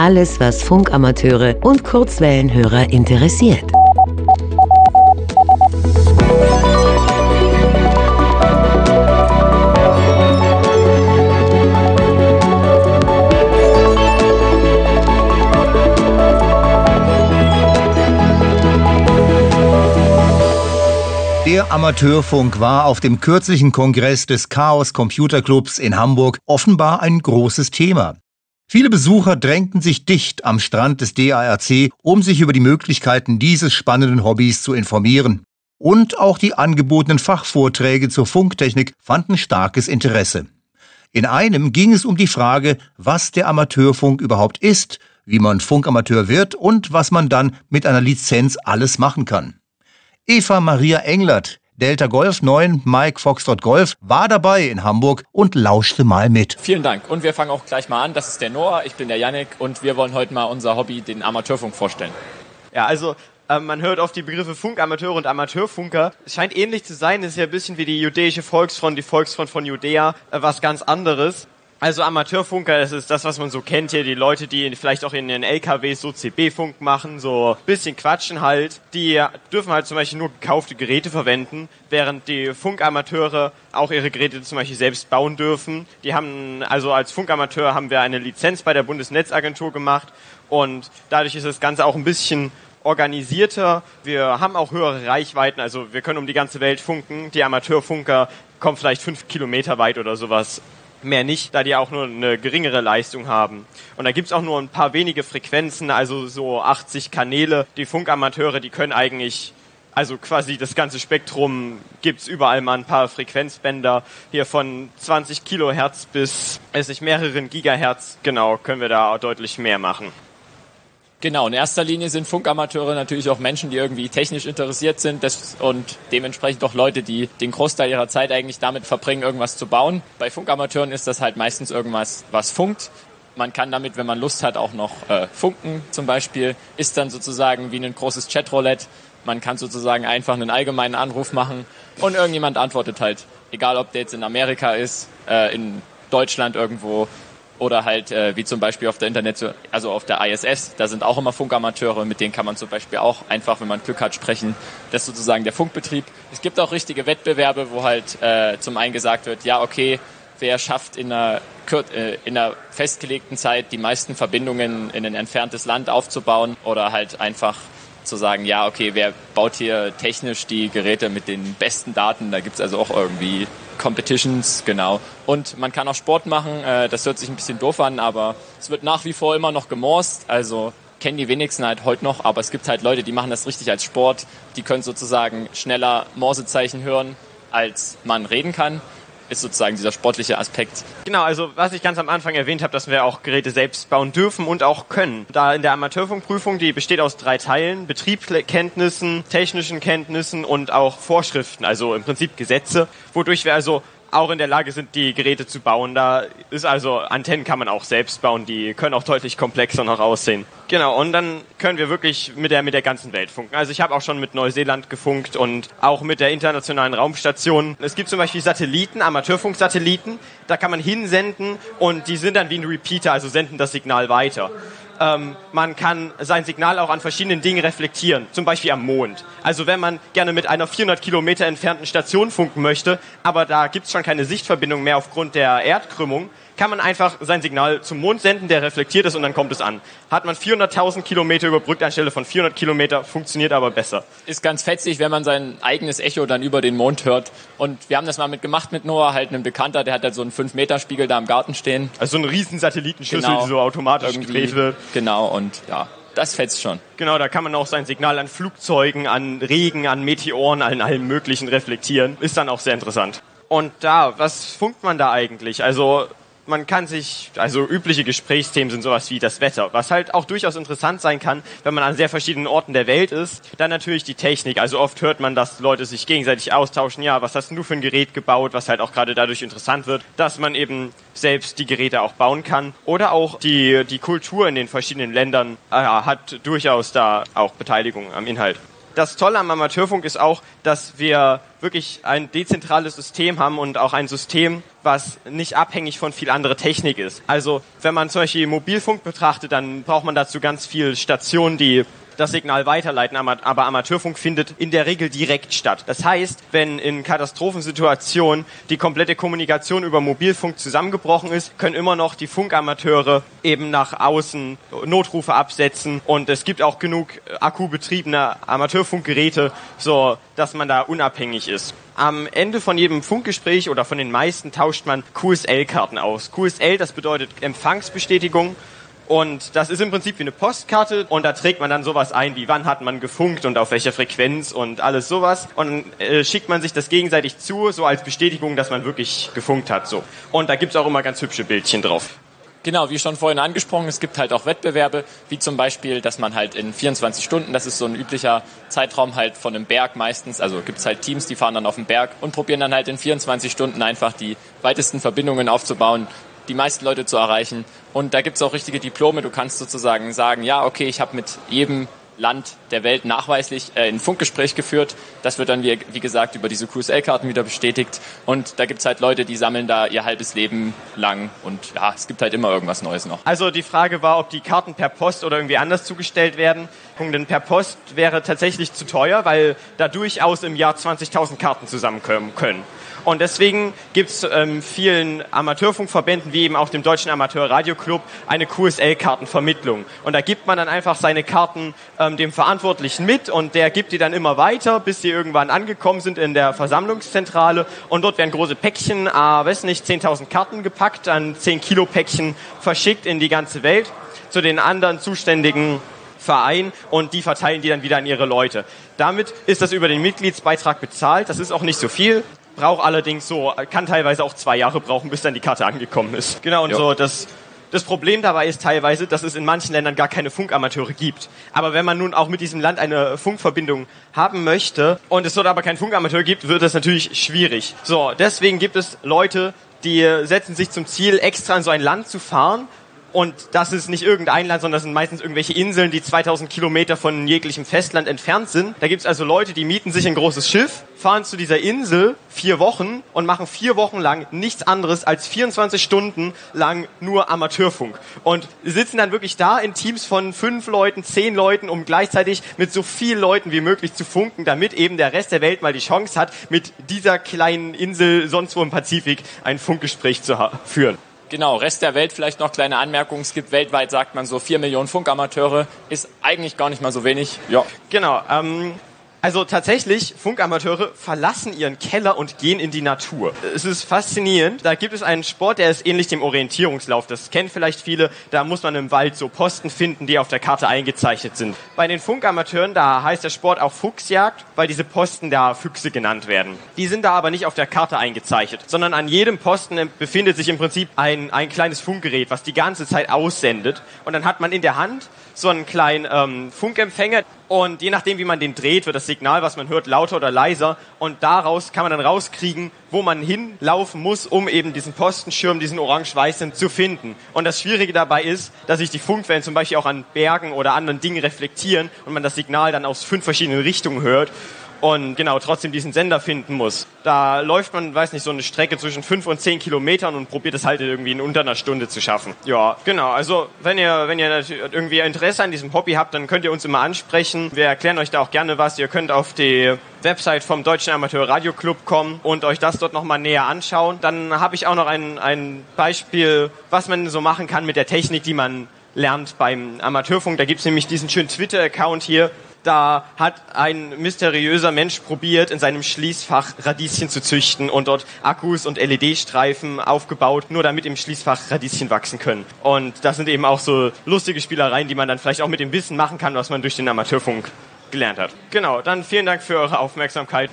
Speaker 2: Alles, was Funkamateure und Kurzwellenhörer interessiert.
Speaker 3: Der Amateurfunk war auf dem kürzlichen Kongress des Chaos Computer Clubs in Hamburg offenbar ein großes Thema. Viele Besucher drängten sich dicht am Strand des DARC, um sich über die Möglichkeiten dieses spannenden Hobbys zu informieren. Und auch die angebotenen Fachvorträge zur Funktechnik fanden starkes Interesse. In einem ging es um die Frage, was der Amateurfunk überhaupt ist, wie man Funkamateur wird und was man dann mit einer Lizenz alles machen kann. Eva Maria Englert, Delta Golf 9, Mike Foxtrot Golf, war dabei in Hamburg und lauschte mal mit.
Speaker 11: Vielen Dank. Und wir fangen auch gleich mal an. Das ist der Noah, ich bin der Yannick und wir wollen heute mal unser Hobby, den Amateurfunk, vorstellen.
Speaker 12: Ja, also ähm, man hört oft die Begriffe Funkamateure und Amateurfunker. Es scheint ähnlich zu sein, es ist ja ein bisschen wie die jüdische Volksfront, die Volksfront von Judäa, äh, was ganz anderes. Also Amateurfunker, das ist das, was man so kennt hier, die Leute, die vielleicht auch in den LKWs so CB-Funk machen, so bisschen quatschen halt. Die dürfen halt zum Beispiel nur gekaufte Geräte verwenden, während die Funkamateure auch ihre Geräte zum Beispiel selbst bauen dürfen. Die haben, also als Funkamateur haben wir eine Lizenz bei der Bundesnetzagentur gemacht und dadurch ist das Ganze auch ein bisschen organisierter. Wir haben auch höhere Reichweiten, also wir können um die ganze Welt funken. Die Amateurfunker kommen vielleicht fünf Kilometer weit oder sowas. Mehr nicht, da die auch nur eine geringere Leistung haben. Und da gibt's auch nur ein paar wenige Frequenzen, also so 80 Kanäle. Die Funkamateure, die können eigentlich, also quasi das ganze Spektrum gibt's überall mal ein paar Frequenzbänder. Hier von 20 Kilohertz bis, weiß nicht, mehreren Gigahertz, genau, können wir da deutlich mehr machen.
Speaker 11: Genau, in erster Linie sind Funkamateure natürlich auch Menschen, die irgendwie technisch interessiert sind und dementsprechend auch Leute, die den Großteil ihrer Zeit eigentlich damit verbringen, irgendwas zu bauen. Bei Funkamateuren ist das halt meistens irgendwas, was funkt. Man kann damit, wenn man Lust hat, auch noch äh, funken zum Beispiel. Ist dann sozusagen wie ein großes Chatroulette. Man kann sozusagen einfach einen allgemeinen Anruf machen und irgendjemand antwortet halt. Egal, ob der jetzt in Amerika ist, äh, in Deutschland irgendwo oder halt äh, wie zum Beispiel auf der Internet, also auf der ISS, da sind auch immer Funkamateure, mit denen kann man zum Beispiel auch einfach, wenn man Glück hat, sprechen. Das ist sozusagen der Funkbetrieb. Es gibt auch richtige Wettbewerbe, wo halt äh, zum einen gesagt wird, ja okay, wer schafft in einer, äh, in einer festgelegten Zeit die meisten Verbindungen in ein entferntes Land aufzubauen oder halt einfach zu sagen, ja, okay, wer baut hier technisch die Geräte mit den besten Daten? Da gibt's also auch irgendwie Competitions, genau. Und man kann auch Sport machen, äh, das hört sich ein bisschen doof an, aber es wird nach wie vor immer noch gemorst, also kennen die wenigsten halt heute noch, aber es gibt halt Leute, die machen das richtig als Sport, die können sozusagen schneller Morsezeichen hören, als man reden kann, ist sozusagen dieser sportliche Aspekt.
Speaker 12: Genau, also was ich ganz am Anfang erwähnt habe, dass wir auch Geräte selbst bauen dürfen und auch können. Da in der Amateurfunkprüfung, die besteht aus drei Teilen, Betriebskenntnissen, technischen Kenntnissen und auch Vorschriften, also im Prinzip Gesetze, wodurch wir also auch in der Lage sind, die Geräte zu bauen. Da ist also, Antennen kann man auch selbst bauen, die können auch deutlich komplexer noch aussehen. Genau, und dann können wir wirklich mit der, mit der ganzen Welt funken. Also ich habe auch schon mit Neuseeland gefunkt und auch mit der internationalen Raumstation. Es gibt zum Beispiel Satelliten, Amateurfunksatelliten, da kann man hinsenden und die sind dann wie ein Repeater, also senden das Signal weiter. Ähm, man kann sein Signal auch an verschiedenen Dingen reflektieren, zum Beispiel am Mond. Also wenn man gerne mit einer 400 Kilometer entfernten Station funken möchte, aber da gibt es schon keine Sichtverbindung mehr aufgrund der Erdkrümmung, kann man einfach sein Signal zum Mond senden, der reflektiert es und dann kommt es an. Hat man 400.000 Kilometer überbrückt anstelle von 400 Kilometer, funktioniert aber besser.
Speaker 11: Ist ganz fetzig, wenn man sein eigenes Echo dann über den Mond hört. Und wir haben das mal mitgemacht mit Noah, halt ein Bekannter, der hat halt so einen 5-Meter-Spiegel da im Garten stehen.
Speaker 12: Also so einen riesen Satellitenschlüssel,
Speaker 11: Genau.
Speaker 12: die so automatisch
Speaker 11: Irgendwie.
Speaker 12: gedreht wird.
Speaker 11: Genau, und ja, das fetzt schon.
Speaker 12: Genau, da kann man auch sein Signal an Flugzeugen, an Regen, an Meteoren, an allem Möglichen reflektieren. Ist dann auch sehr interessant. Und da, was funkt man da eigentlich? Also man kann sich, also übliche Gesprächsthemen sind sowas wie das Wetter, was halt auch durchaus interessant sein kann, wenn man an sehr verschiedenen Orten der Welt ist. Dann natürlich die Technik. Also oft hört man, dass Leute sich gegenseitig austauschen. Ja, was hast du für ein Gerät gebaut, was halt auch gerade dadurch interessant wird, dass man eben selbst die Geräte auch bauen kann. Oder auch die, die Kultur in den verschiedenen Ländern äh, hat durchaus da auch Beteiligung am Inhalt. Das Tolle am Amateurfunk ist auch, dass wir wirklich ein dezentrales System haben und auch ein System, was nicht abhängig von viel anderer Technik ist. Also wenn man zum Beispiel Mobilfunk betrachtet, dann braucht man dazu ganz viel Stationen, die das Signal weiterleiten, aber Amateurfunk findet in der Regel direkt statt. Das heißt, wenn in Katastrophensituationen die komplette Kommunikation über Mobilfunk zusammengebrochen ist, können immer noch die Funkamateure eben nach außen Notrufe absetzen und es gibt auch genug akkubetriebene Amateurfunkgeräte, so dass man da unabhängig ist. Am Ende von jedem Funkgespräch oder von den meisten tauscht man QSL-Karten aus. QSL, das bedeutet Empfangsbestätigung. Und das ist im Prinzip wie eine Postkarte und da trägt man dann sowas ein, wie wann hat man gefunkt und auf welcher Frequenz und alles sowas. Und dann äh, schickt man sich das gegenseitig zu, so als Bestätigung, dass man wirklich gefunkt hat. So. Und da gibt's auch immer ganz hübsche Bildchen drauf.
Speaker 11: Genau, wie schon vorhin angesprochen, es gibt halt auch Wettbewerbe, wie zum Beispiel, dass man halt in 24 Stunden, das ist so ein üblicher Zeitraum halt von einem Berg meistens, also gibt's halt Teams, die fahren dann auf den Berg und probieren dann halt in 24 Stunden einfach die weitesten Verbindungen aufzubauen, die meisten Leute zu erreichen. Und da gibt's auch richtige Diplome, du kannst sozusagen sagen, ja, okay, ich habe mit jedem Land der Welt nachweislich äh, ein Funkgespräch geführt. Das wird dann, wie, wie gesagt, über diese QSL-Karten wieder bestätigt. Und da gibt's halt Leute, die sammeln da ihr halbes Leben lang. Und ja, es gibt halt immer irgendwas Neues noch.
Speaker 12: Also die Frage war, ob die Karten per Post oder irgendwie anders zugestellt werden. Denn per Post wäre tatsächlich zu teuer, weil da durchaus im Jahr 20.000 Karten zusammenkommen können. Und deswegen gibt es ähm, vielen Amateurfunkverbänden, wie eben auch dem Deutschen Amateurradioclub, eine QSL-Kartenvermittlung. Und da gibt man dann einfach seine Karten ähm, dem Verantwortlichen mit und der gibt die dann immer weiter, bis sie irgendwann angekommen sind in der Versammlungszentrale. Und dort werden große Päckchen, äh, weiß nicht, 10.000 Karten gepackt, dann 10 Kilo Päckchen verschickt in die ganze Welt zu den anderen zuständigen Verein und die verteilen die dann wieder an ihre Leute. Damit ist das über den Mitgliedsbeitrag bezahlt. Das ist auch nicht so viel. Braucht allerdings so, kann teilweise auch zwei Jahre brauchen, bis dann die Karte angekommen ist. Genau, und
Speaker 11: Ja.
Speaker 12: so, das, das Problem dabei ist teilweise, dass es in manchen Ländern gar keine Funkamateure gibt. Aber wenn man nun auch mit diesem Land eine Funkverbindung haben möchte und es dort aber keinen Funkamateur gibt, wird das natürlich schwierig. So, deswegen gibt es Leute, die setzen sich zum Ziel, extra in so ein Land zu fahren und das ist nicht irgendein Land, sondern das sind meistens irgendwelche Inseln, die 2000 Kilometer von jeglichem Festland entfernt sind. Da gibt's also Leute, die mieten sich ein großes Schiff, fahren zu dieser Insel vier Wochen und machen vier Wochen lang nichts anderes als 24 Stunden lang nur Amateurfunk. Und sitzen dann wirklich da in Teams von fünf Leuten, zehn Leuten, um gleichzeitig mit so vielen Leuten wie möglich zu funken, damit eben der Rest der Welt mal die Chance hat, mit dieser kleinen Insel sonst wo im Pazifik ein Funkgespräch zu führen.
Speaker 11: Genau, Rest der Welt vielleicht noch kleine Anmerkung. Es gibt weltweit, sagt man so, 4 Millionen Funkamateure. Ist eigentlich gar nicht mal so wenig. Ja.
Speaker 12: Genau. Ähm, also tatsächlich, Funkamateure verlassen ihren Keller und gehen in die Natur. Es ist faszinierend. Da gibt es einen Sport, der ist ähnlich dem Orientierungslauf. Das kennen vielleicht viele. Da muss man im Wald so Posten finden, die auf der Karte eingezeichnet sind. Bei den Funkamateuren, da heißt der Sport auch Fuchsjagd, weil diese Posten da Füchse genannt werden. Die sind da aber nicht auf der Karte eingezeichnet, sondern an jedem Posten befindet sich im Prinzip ein, ein kleines Funkgerät, was die ganze Zeit aussendet. Und dann hat man in der Hand so einen kleinen ähm, Funkempfänger, Und je nachdem, wie man den dreht, wird das Signal, was man hört, lauter oder leiser. Und daraus kann man dann rauskriegen, wo man hinlaufen muss, um eben diesen Postenschirm, diesen orange-weißen zu finden. Und das Schwierige dabei ist, dass sich die Funkwellen zum Beispiel auch an Bergen oder anderen Dingen reflektieren und man das Signal dann aus fünf verschiedenen Richtungen hört und genau trotzdem diesen Sender finden muss. Da läuft man, weiß nicht, so eine Strecke zwischen fünf und zehn Kilometern und probiert es halt irgendwie in unter einer Stunde zu schaffen. Ja, genau. Also wenn ihr, wenn ihr irgendwie Interesse an diesem Hobby habt, dann könnt ihr uns immer ansprechen. Wir erklären euch da auch gerne was. Ihr könnt auf die Website vom Deutschen Amateur Radio Club kommen und euch das dort nochmal näher anschauen. Dann habe ich auch noch ein, ein Beispiel, was man so machen kann mit der Technik, die man lernt beim Amateurfunk. Da gibt's nämlich diesen schönen Twitter-Account hier, da hat ein mysteriöser Mensch probiert, in seinem Schließfach Radieschen zu züchten und dort Akkus und LED-Streifen aufgebaut, nur damit im Schließfach Radieschen wachsen können. Und das sind eben auch so lustige Spielereien, die man dann vielleicht auch mit dem Wissen machen kann, was man durch den Amateurfunk gelernt hat. Genau, dann vielen Dank für eure Aufmerksamkeit.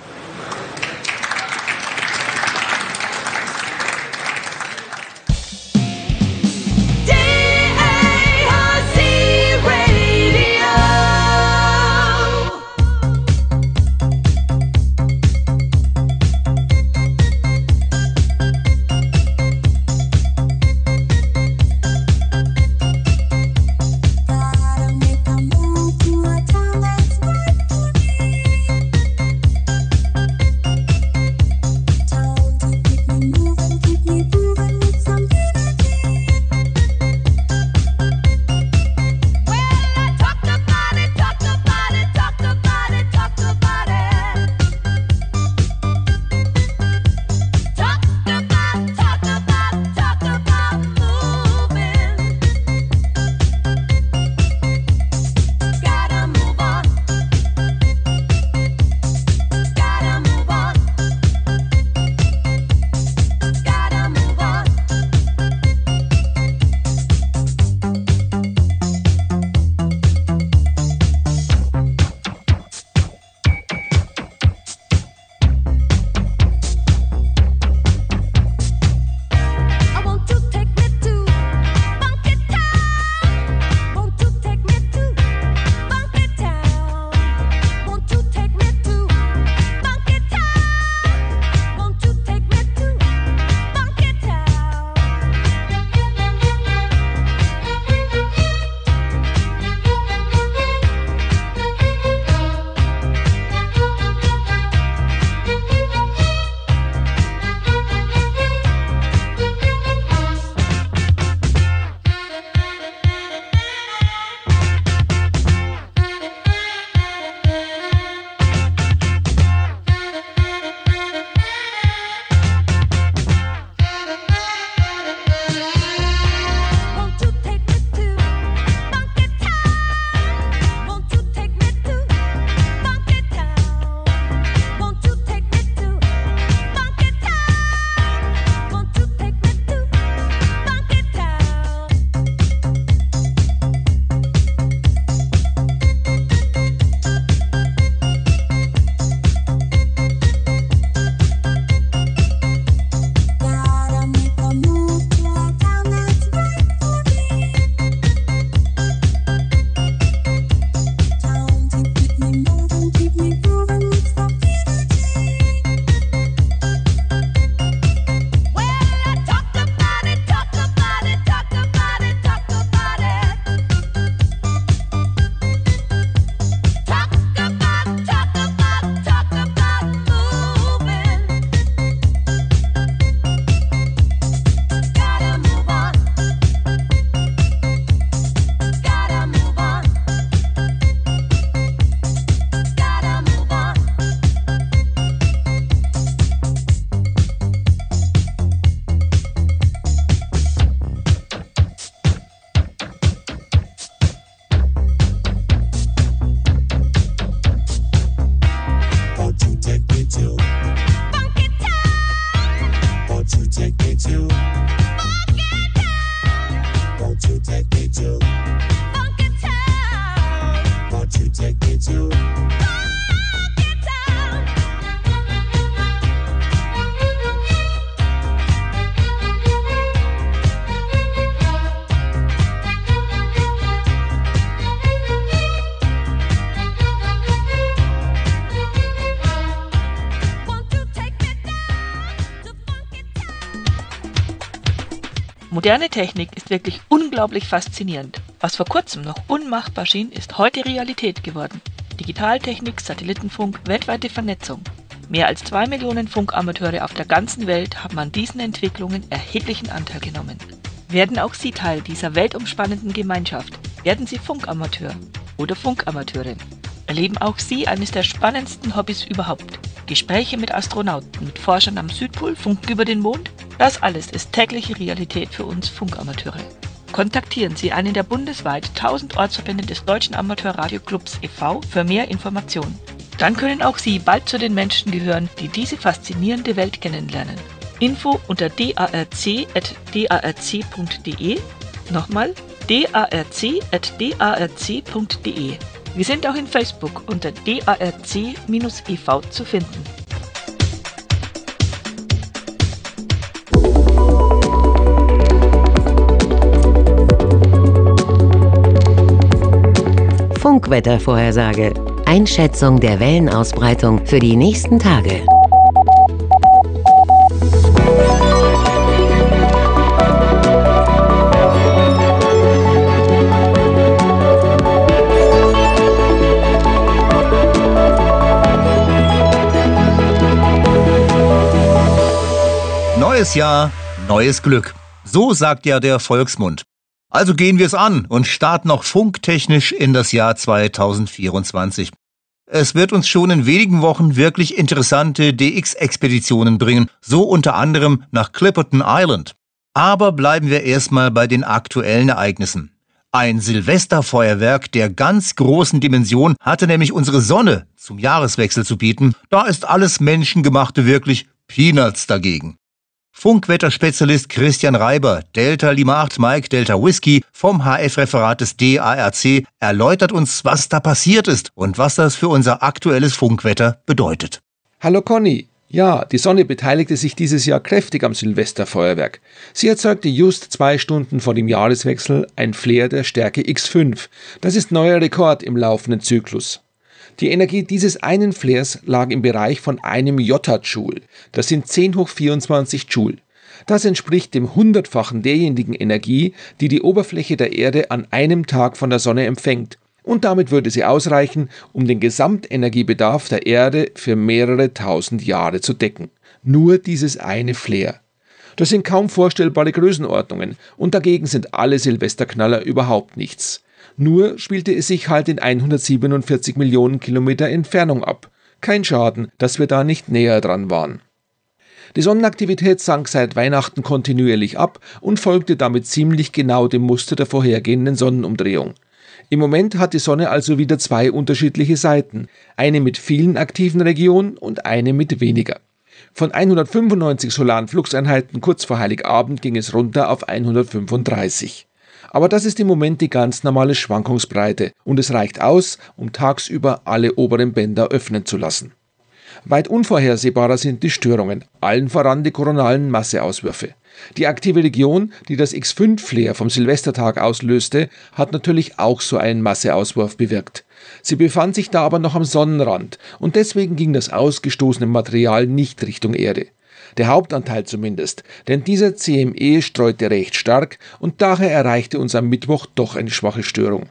Speaker 13: Moderne Technik ist wirklich unglaublich faszinierend. Was vor kurzem noch unmachbar schien, ist heute Realität geworden. Digitaltechnik, Satellitenfunk, weltweite Vernetzung. Mehr als zwei Millionen Funkamateure auf der ganzen Welt haben an diesen Entwicklungen erheblichen Anteil genommen. Werden auch Sie Teil dieser weltumspannenden Gemeinschaft? Werden Sie Funkamateur oder Funkamateurin? Erleben auch Sie eines der spannendsten Hobbys überhaupt? Gespräche mit Astronauten, mit Forschern am Südpol, Funken über den Mond? Das alles ist tägliche Realität für uns Funkamateure. Kontaktieren Sie einen der bundesweit 1000 Ortsverbände des Deutschen Amateurradioclubs e.V. für mehr Informationen. Dann können auch Sie bald zu den Menschen gehören, die diese faszinierende Welt kennenlernen. Info unter darc.darc.de. Nochmal darc.darc.de. Wir sind auch in Facebook unter darc-e.v. zu finden.
Speaker 2: Funkwettervorhersage. Einschätzung der Wellenausbreitung für die nächsten Tage.
Speaker 3: Neues Jahr, neues Glück. So sagt ja der Volksmund. Also gehen wir es an und starten noch funktechnisch in das Jahr 2024. Es wird uns schon in wenigen Wochen wirklich interessante DX-Expeditionen bringen, so unter anderem nach Clipperton Island. Aber bleiben wir erstmal bei den aktuellen Ereignissen. Ein Silvesterfeuerwerk der ganz großen Dimension hatte nämlich unsere Sonne zum Jahreswechsel zu bieten. Da ist alles Menschengemachte wirklich Peanuts dagegen. Funkwetterspezialist Christian Reiber, Delta Lima 8 Mike Delta Whisky vom HF-Referat des DARC, erläutert uns, was da passiert ist und was das für unser aktuelles Funkwetter bedeutet.
Speaker 14: Hallo Conny. Ja, die Sonne beteiligte sich dieses Jahr kräftig am Silvesterfeuerwerk. Sie erzeugte just zwei Stunden vor dem Jahreswechsel ein Flair der Stärke X5. Das ist neuer Rekord im laufenden Zyklus. Die Energie dieses einen Flares lag im Bereich von einem Jottajoule. Das sind 10 hoch 24 Joule. Das entspricht dem hundertfachen derjenigen Energie, die die Oberfläche der Erde an einem Tag von der Sonne empfängt. Und damit würde sie ausreichen, um den Gesamtenergiebedarf der Erde für mehrere tausend Jahre zu decken. Nur dieses eine Flare. Das sind kaum vorstellbare Größenordnungen und dagegen sind alle Silvesterknaller überhaupt nichts. Nur spielte es sich halt in 147 Millionen Kilometer Entfernung ab. Kein Schaden, dass wir da nicht näher dran waren. Die Sonnenaktivität sank seit Weihnachten kontinuierlich ab und folgte damit ziemlich genau dem Muster der vorhergehenden Sonnenumdrehung. Im Moment hat die Sonne also wieder zwei unterschiedliche Seiten, eine mit vielen aktiven Regionen und eine mit weniger. Von 195 solaren Fluxeinheiten kurz vor Heiligabend ging es runter auf 135. Aber das ist im Moment die ganz normale Schwankungsbreite und es reicht aus, um tagsüber alle oberen Bänder öffnen zu lassen. Weit unvorhersehbarer sind die Störungen, allen voran die koronalen Masseauswürfe. Die aktive Region, die das X5-Flair vom Silvestertag auslöste, hat natürlich auch so einen Masseauswurf bewirkt. Sie befand sich da aber noch am Sonnenrand und deswegen ging das ausgestoßene Material nicht Richtung Erde. Der Hauptanteil zumindest, denn dieser CME streute recht stark und daher erreichte uns am Mittwoch doch eine schwache Störung.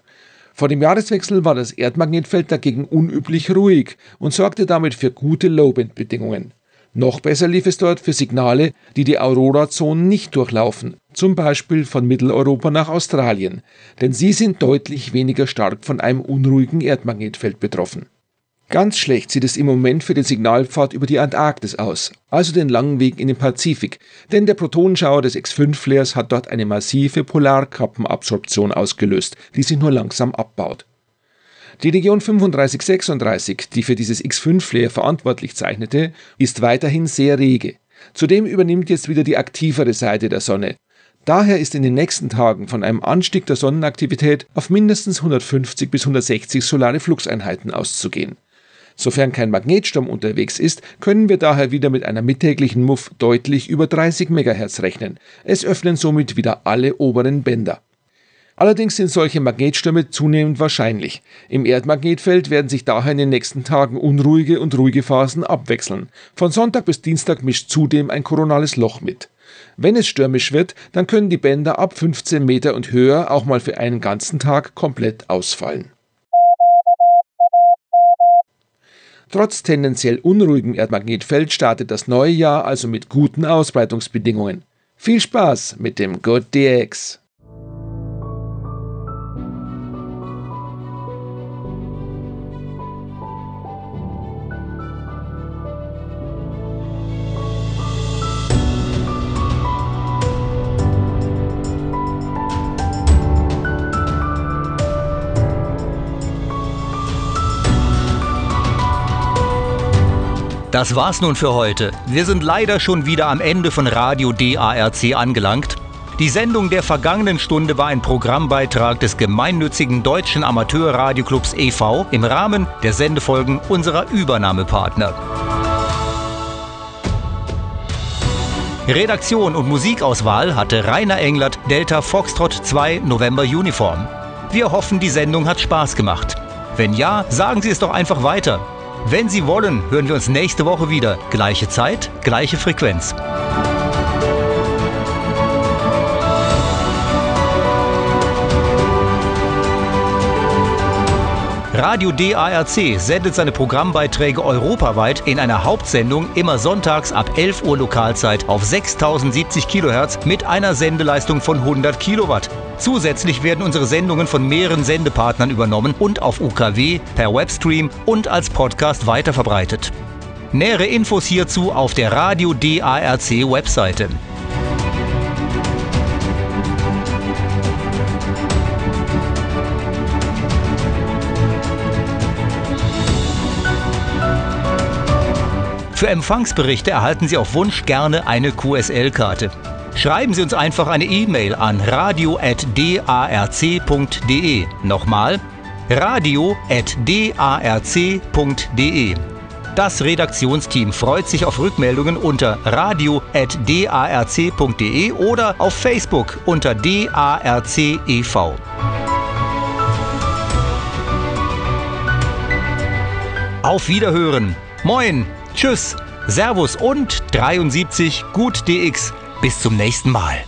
Speaker 14: Vor dem Jahreswechsel war das Erdmagnetfeld dagegen unüblich ruhig und sorgte damit für gute Lowband-Bedingungen. Noch besser lief es dort für Signale, die die Aurora-Zonen nicht durchlaufen, zum Beispiel von Mitteleuropa nach Australien, denn sie sind deutlich weniger stark von einem unruhigen Erdmagnetfeld betroffen. Ganz schlecht sieht es im Moment für den Signalpfad über die Antarktis aus, also den langen Weg in den Pazifik, denn der Protonenschauer des X5-Flares hat dort eine massive Polarkappenabsorption ausgelöst, die sich nur langsam abbaut. Die Region 3536, die für dieses X5-Flare verantwortlich zeichnete, ist weiterhin sehr rege. Zudem übernimmt jetzt wieder die aktivere Seite der Sonne. Daher ist in den nächsten Tagen von einem Anstieg der Sonnenaktivität auf mindestens 150 bis 160 solare Fluxeinheiten auszugehen. Sofern kein Magnetsturm unterwegs ist, können wir daher wieder mit einer mittäglichen Muff deutlich über 30 MHz rechnen. Es öffnen somit wieder alle oberen Bänder. Allerdings sind solche Magnetstürme zunehmend wahrscheinlich. Im Erdmagnetfeld werden sich daher in den nächsten Tagen unruhige und ruhige Phasen abwechseln. Von Sonntag bis Dienstag mischt zudem ein koronales Loch mit. Wenn es stürmisch wird, dann können die Bänder ab 15 Meter und höher auch mal für einen ganzen Tag komplett ausfallen. Trotz tendenziell unruhigem Erdmagnetfeld startet das neue Jahr also mit guten Ausbreitungsbedingungen. Viel Spaß mit dem Good DX!
Speaker 3: Das war's nun für heute. Wir sind leider schon wieder am Ende von Radio DARC angelangt. Die Sendung der vergangenen Stunde war ein Programmbeitrag des gemeinnützigen Deutschen Amateurradioclubs e.V. im Rahmen der Sendefolgen unserer Übernahmepartner. Redaktion und Musikauswahl hatte Rainer Englert, Delta Foxtrot 2 November Uniform. Wir hoffen, die Sendung hat Spaß gemacht. Wenn ja, sagen Sie es doch einfach weiter. Wenn Sie wollen, hören wir uns nächste Woche wieder. Gleiche Zeit, gleiche Frequenz. Radio DARC sendet seine Programmbeiträge europaweit in einer Hauptsendung immer sonntags ab 11 Uhr Lokalzeit auf 6070 kHz mit einer Sendeleistung von 100 Kilowatt. Zusätzlich werden unsere Sendungen von mehreren Sendepartnern übernommen und auf UKW, per Webstream und als Podcast weiterverbreitet. Nähere Infos hierzu auf der Radio DARC Webseite. Für Empfangsberichte erhalten Sie auf Wunsch gerne eine QSL-Karte. Schreiben Sie uns einfach eine E-Mail an radio.darc.de. Nochmal, radio.darc.de. Das Redaktionsteam freut sich auf Rückmeldungen unter radio.darc.de oder auf Facebook unter DARC-EV. Auf Wiederhören. Moin, tschüss, Servus und 73 Gut DX. Bis zum nächsten Mal.